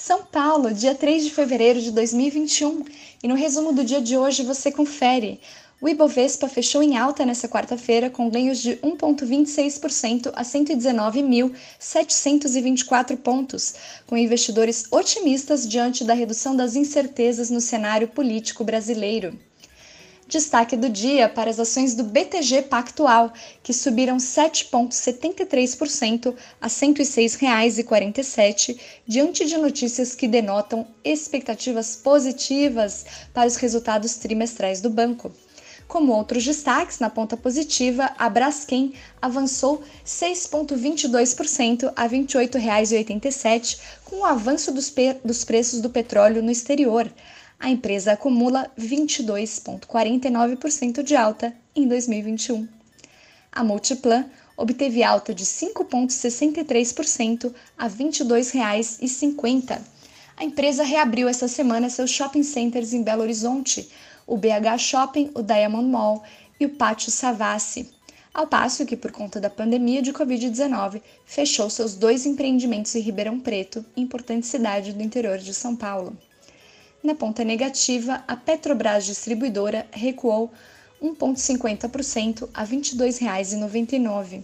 São Paulo, dia 3 de fevereiro de 2021. E no resumo do dia de hoje você confere. O Ibovespa fechou em alta nesta quarta-feira com ganhos de 1,26% a 119.724 pontos, com investidores otimistas diante da redução das incertezas no cenário político brasileiro. Destaque do dia para as ações do BTG Pactual, que subiram 7,73% a R$ 106,47, diante de notícias que denotam expectativas positivas para os resultados trimestrais do banco. Como outros destaques, na ponta positiva, a Braskem avançou 6,22% a R$ 28,87, com o avanço dos, dos preços do petróleo no exterior a empresa acumula 22,49% de alta em 2021. A Multiplan obteve alta de 5,63% a R$ 22,50. A empresa reabriu esta semana seus shopping centers em Belo Horizonte, o BH Shopping, o Diamond Mall e o Pátio Savassi, ao passo que, por conta da pandemia de Covid-19, fechou seus dois empreendimentos em Ribeirão Preto, importante cidade do interior de São Paulo. Na ponta negativa, a Petrobras Distribuidora recuou 1,50% a R$ 22,99.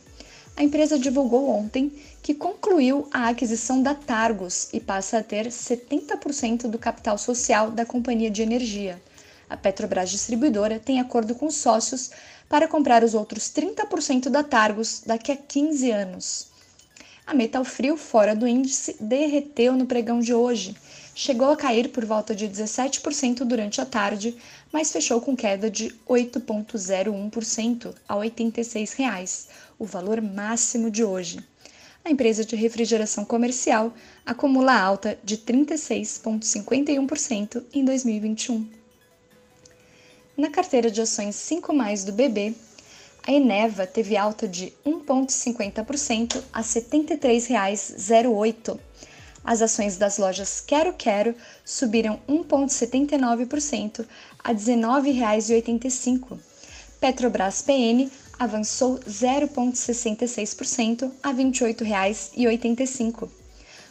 A empresa divulgou ontem que concluiu a aquisição da Targos e passa a ter 70% do capital social da companhia de energia. A Petrobras Distribuidora tem acordo com sócios para comprar os outros 30% da Targos daqui a 15 anos. A Metal Frio, fora do índice, derreteu no pregão de hoje chegou a cair por volta de 17% durante a tarde, mas fechou com queda de 8,01% a R$ 86, o valor máximo de hoje. A empresa de refrigeração comercial acumula alta de 36,51% em 2021. Na carteira de ações 5 mais do BB, a Eneva teve alta de 1,50% a R$ 73,08 as ações das lojas Quero Quero subiram 1,79% a R$ 19,85. Petrobras PN avançou 0,66% a R$ 28,85.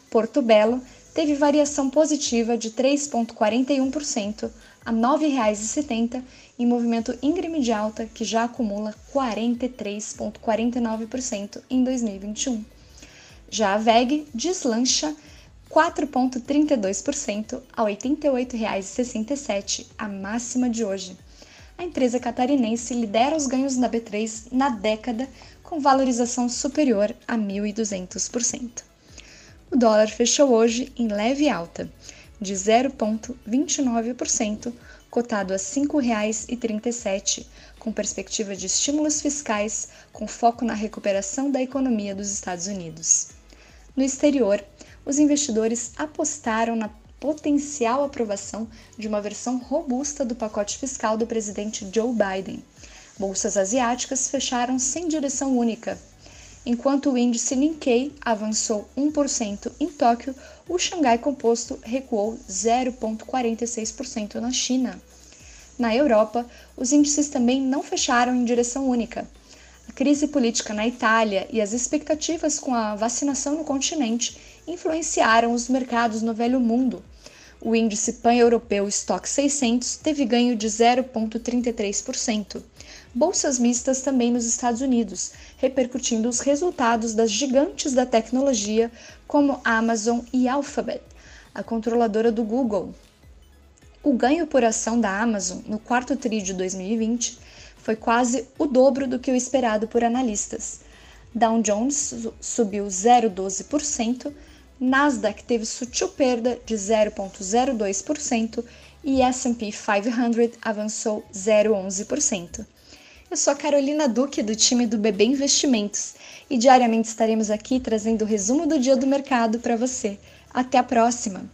Porto Belo teve variação positiva de 3,41% a R$ 9,70 em movimento íngreme de alta que já acumula 43,49% em 2021. Já a VEG deslancha 4,32% a R$ 88,67, a máxima de hoje. A empresa catarinense lidera os ganhos da B3 na década, com valorização superior a 1.200%. O dólar fechou hoje em leve alta, de 0,29%, cotado a R$ 5,37, com perspectiva de estímulos fiscais com foco na recuperação da economia dos Estados Unidos. No exterior, os investidores apostaram na potencial aprovação de uma versão robusta do pacote fiscal do presidente Joe Biden. Bolsas asiáticas fecharam sem direção única. Enquanto o índice Nikkei avançou 1% em Tóquio, o Xangai Composto recuou 0,46% na China. Na Europa, os índices também não fecharam em direção única. Crise política na Itália e as expectativas com a vacinação no continente influenciaram os mercados no velho mundo. O índice pan-europeu Stock 600 teve ganho de 0,33%. Bolsas mistas também nos Estados Unidos, repercutindo os resultados das gigantes da tecnologia como Amazon e Alphabet, a controladora do Google. O ganho por ação da Amazon no quarto TRI de 2020 foi quase o dobro do que o esperado por analistas. Dow Jones subiu 0,12%, Nasdaq teve sutil perda de 0,02% e S&P 500 avançou 0,11%. Eu sou a Carolina Duque do time do BB Investimentos e diariamente estaremos aqui trazendo o resumo do dia do mercado para você. Até a próxima!